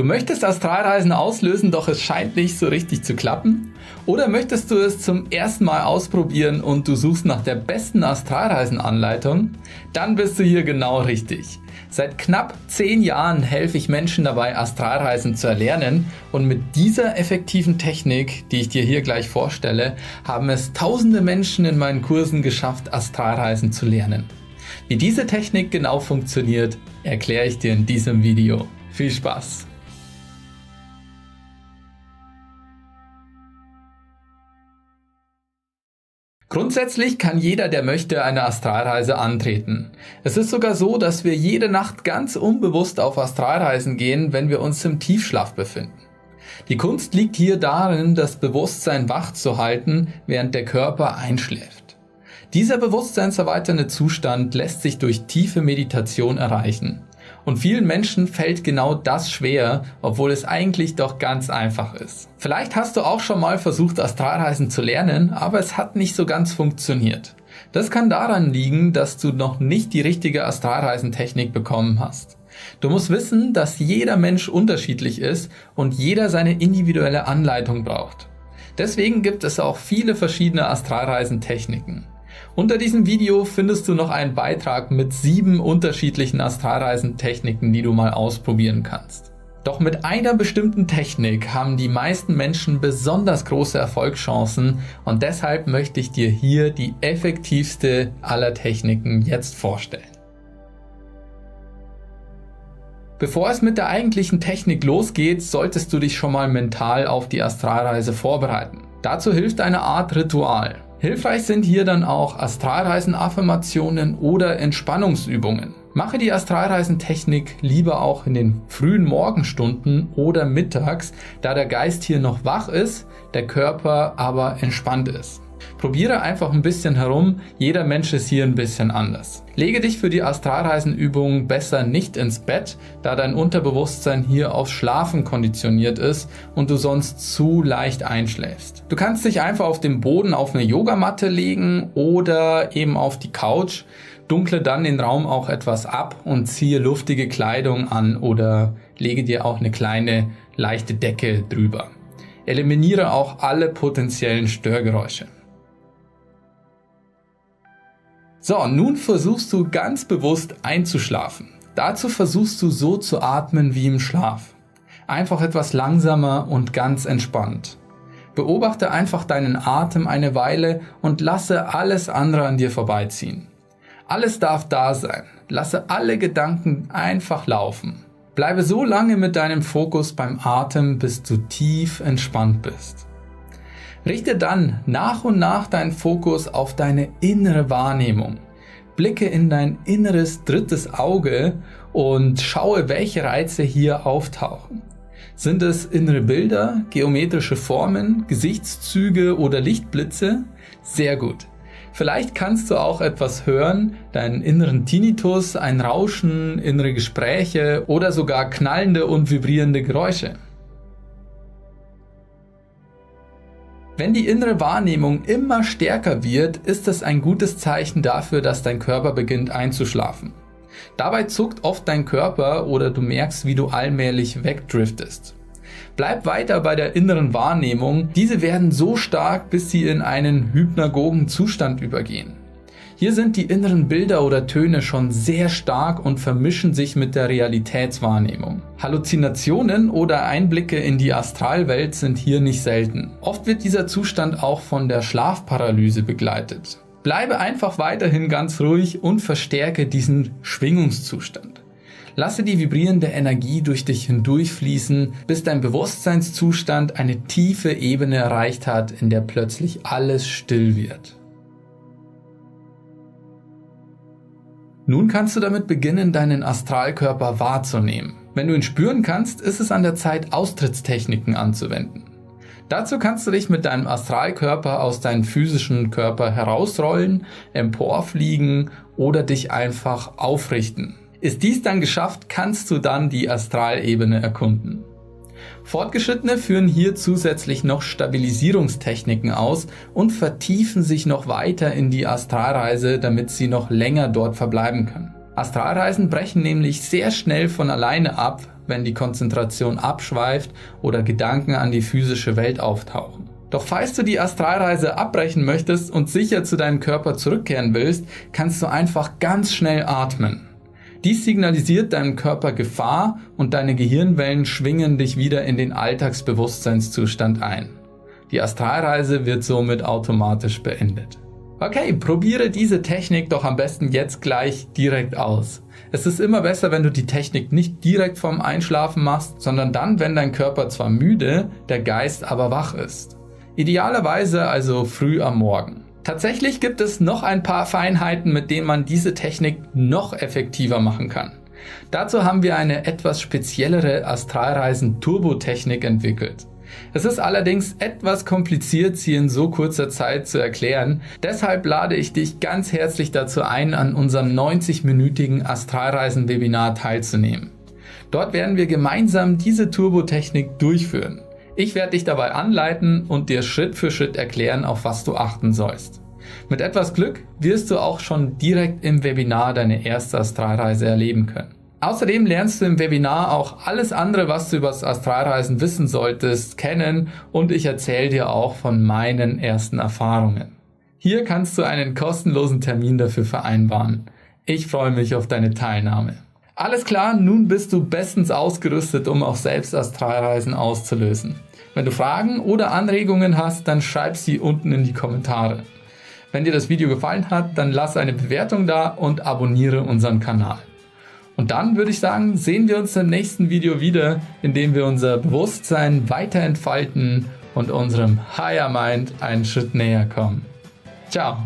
Du möchtest Astralreisen auslösen, doch es scheint nicht so richtig zu klappen? Oder möchtest du es zum ersten Mal ausprobieren und du suchst nach der besten Astralreisenanleitung? Dann bist du hier genau richtig. Seit knapp 10 Jahren helfe ich Menschen dabei, Astralreisen zu erlernen und mit dieser effektiven Technik, die ich dir hier gleich vorstelle, haben es tausende Menschen in meinen Kursen geschafft, Astralreisen zu lernen. Wie diese Technik genau funktioniert, erkläre ich dir in diesem Video. Viel Spaß! Grundsätzlich kann jeder, der möchte, eine Astralreise antreten. Es ist sogar so, dass wir jede Nacht ganz unbewusst auf Astralreisen gehen, wenn wir uns im Tiefschlaf befinden. Die Kunst liegt hier darin, das Bewusstsein wach zu halten, während der Körper einschläft. Dieser bewusstseinserweiternde Zustand lässt sich durch tiefe Meditation erreichen. Und vielen Menschen fällt genau das schwer, obwohl es eigentlich doch ganz einfach ist. Vielleicht hast du auch schon mal versucht, Astralreisen zu lernen, aber es hat nicht so ganz funktioniert. Das kann daran liegen, dass du noch nicht die richtige Astralreisentechnik bekommen hast. Du musst wissen, dass jeder Mensch unterschiedlich ist und jeder seine individuelle Anleitung braucht. Deswegen gibt es auch viele verschiedene Astralreisentechniken. Unter diesem Video findest du noch einen Beitrag mit sieben unterschiedlichen Astralreisentechniken, die du mal ausprobieren kannst. Doch mit einer bestimmten Technik haben die meisten Menschen besonders große Erfolgschancen und deshalb möchte ich dir hier die effektivste aller Techniken jetzt vorstellen. Bevor es mit der eigentlichen Technik losgeht, solltest du dich schon mal mental auf die Astralreise vorbereiten. Dazu hilft eine Art Ritual. Hilfreich sind hier dann auch Astralreisen-Affirmationen oder Entspannungsübungen. Mache die Astralreisentechnik lieber auch in den frühen Morgenstunden oder mittags, da der Geist hier noch wach ist, der Körper aber entspannt ist. Probiere einfach ein bisschen herum, jeder Mensch ist hier ein bisschen anders. Lege dich für die Astralreisenübungen besser nicht ins Bett, da dein Unterbewusstsein hier aufs Schlafen konditioniert ist und du sonst zu leicht einschläfst. Du kannst dich einfach auf dem Boden auf eine Yogamatte legen oder eben auf die Couch. Dunkle dann den Raum auch etwas ab und ziehe luftige Kleidung an oder lege dir auch eine kleine leichte Decke drüber. Eliminiere auch alle potenziellen Störgeräusche. So, nun versuchst du ganz bewusst einzuschlafen. Dazu versuchst du so zu atmen wie im Schlaf. Einfach etwas langsamer und ganz entspannt. Beobachte einfach deinen Atem eine Weile und lasse alles andere an dir vorbeiziehen. Alles darf da sein. Lasse alle Gedanken einfach laufen. Bleibe so lange mit deinem Fokus beim Atem, bis du tief entspannt bist. Richte dann nach und nach deinen Fokus auf deine innere Wahrnehmung. Blicke in dein inneres drittes Auge und schaue, welche Reize hier auftauchen. Sind es innere Bilder, geometrische Formen, Gesichtszüge oder Lichtblitze? Sehr gut. Vielleicht kannst du auch etwas hören, deinen inneren Tinnitus, ein Rauschen, innere Gespräche oder sogar knallende und vibrierende Geräusche. Wenn die innere Wahrnehmung immer stärker wird, ist es ein gutes Zeichen dafür, dass dein Körper beginnt einzuschlafen. Dabei zuckt oft dein Körper oder du merkst, wie du allmählich wegdriftest. Bleib weiter bei der inneren Wahrnehmung. Diese werden so stark, bis sie in einen hypnagogen Zustand übergehen. Hier sind die inneren Bilder oder Töne schon sehr stark und vermischen sich mit der Realitätswahrnehmung. Halluzinationen oder Einblicke in die Astralwelt sind hier nicht selten. Oft wird dieser Zustand auch von der Schlafparalyse begleitet. Bleibe einfach weiterhin ganz ruhig und verstärke diesen Schwingungszustand. Lasse die vibrierende Energie durch dich hindurchfließen, bis dein Bewusstseinszustand eine tiefe Ebene erreicht hat, in der plötzlich alles still wird. Nun kannst du damit beginnen, deinen Astralkörper wahrzunehmen. Wenn du ihn spüren kannst, ist es an der Zeit, Austrittstechniken anzuwenden. Dazu kannst du dich mit deinem Astralkörper aus deinem physischen Körper herausrollen, emporfliegen oder dich einfach aufrichten. Ist dies dann geschafft, kannst du dann die Astralebene erkunden. Fortgeschrittene führen hier zusätzlich noch Stabilisierungstechniken aus und vertiefen sich noch weiter in die Astralreise, damit sie noch länger dort verbleiben können. Astralreisen brechen nämlich sehr schnell von alleine ab, wenn die Konzentration abschweift oder Gedanken an die physische Welt auftauchen. Doch falls du die Astralreise abbrechen möchtest und sicher zu deinem Körper zurückkehren willst, kannst du einfach ganz schnell atmen. Dies signalisiert deinem Körper Gefahr und deine Gehirnwellen schwingen dich wieder in den Alltagsbewusstseinszustand ein. Die Astralreise wird somit automatisch beendet. Okay, probiere diese Technik doch am besten jetzt gleich direkt aus. Es ist immer besser, wenn du die Technik nicht direkt vorm Einschlafen machst, sondern dann, wenn dein Körper zwar müde, der Geist aber wach ist. Idealerweise also früh am Morgen. Tatsächlich gibt es noch ein paar Feinheiten, mit denen man diese Technik noch effektiver machen kann. Dazu haben wir eine etwas speziellere Astralreisen-Turbo-Technik entwickelt. Es ist allerdings etwas kompliziert, sie in so kurzer Zeit zu erklären. Deshalb lade ich dich ganz herzlich dazu ein, an unserem 90-minütigen Astralreisen-Webinar teilzunehmen. Dort werden wir gemeinsam diese Turbo-Technik durchführen. Ich werde dich dabei anleiten und dir Schritt für Schritt erklären, auf was du achten sollst. Mit etwas Glück wirst du auch schon direkt im Webinar deine erste Astralreise erleben können. Außerdem lernst du im Webinar auch alles andere, was du über das Astralreisen wissen solltest, kennen und ich erzähle dir auch von meinen ersten Erfahrungen. Hier kannst du einen kostenlosen Termin dafür vereinbaren. Ich freue mich auf deine Teilnahme. Alles klar, nun bist du bestens ausgerüstet, um auch selbst Astralreisen auszulösen. Wenn du Fragen oder Anregungen hast, dann schreib sie unten in die Kommentare. Wenn dir das Video gefallen hat, dann lass eine Bewertung da und abonniere unseren Kanal. Und dann würde ich sagen, sehen wir uns im nächsten Video wieder, in dem wir unser Bewusstsein weiter entfalten und unserem Higher Mind einen Schritt näher kommen. Ciao!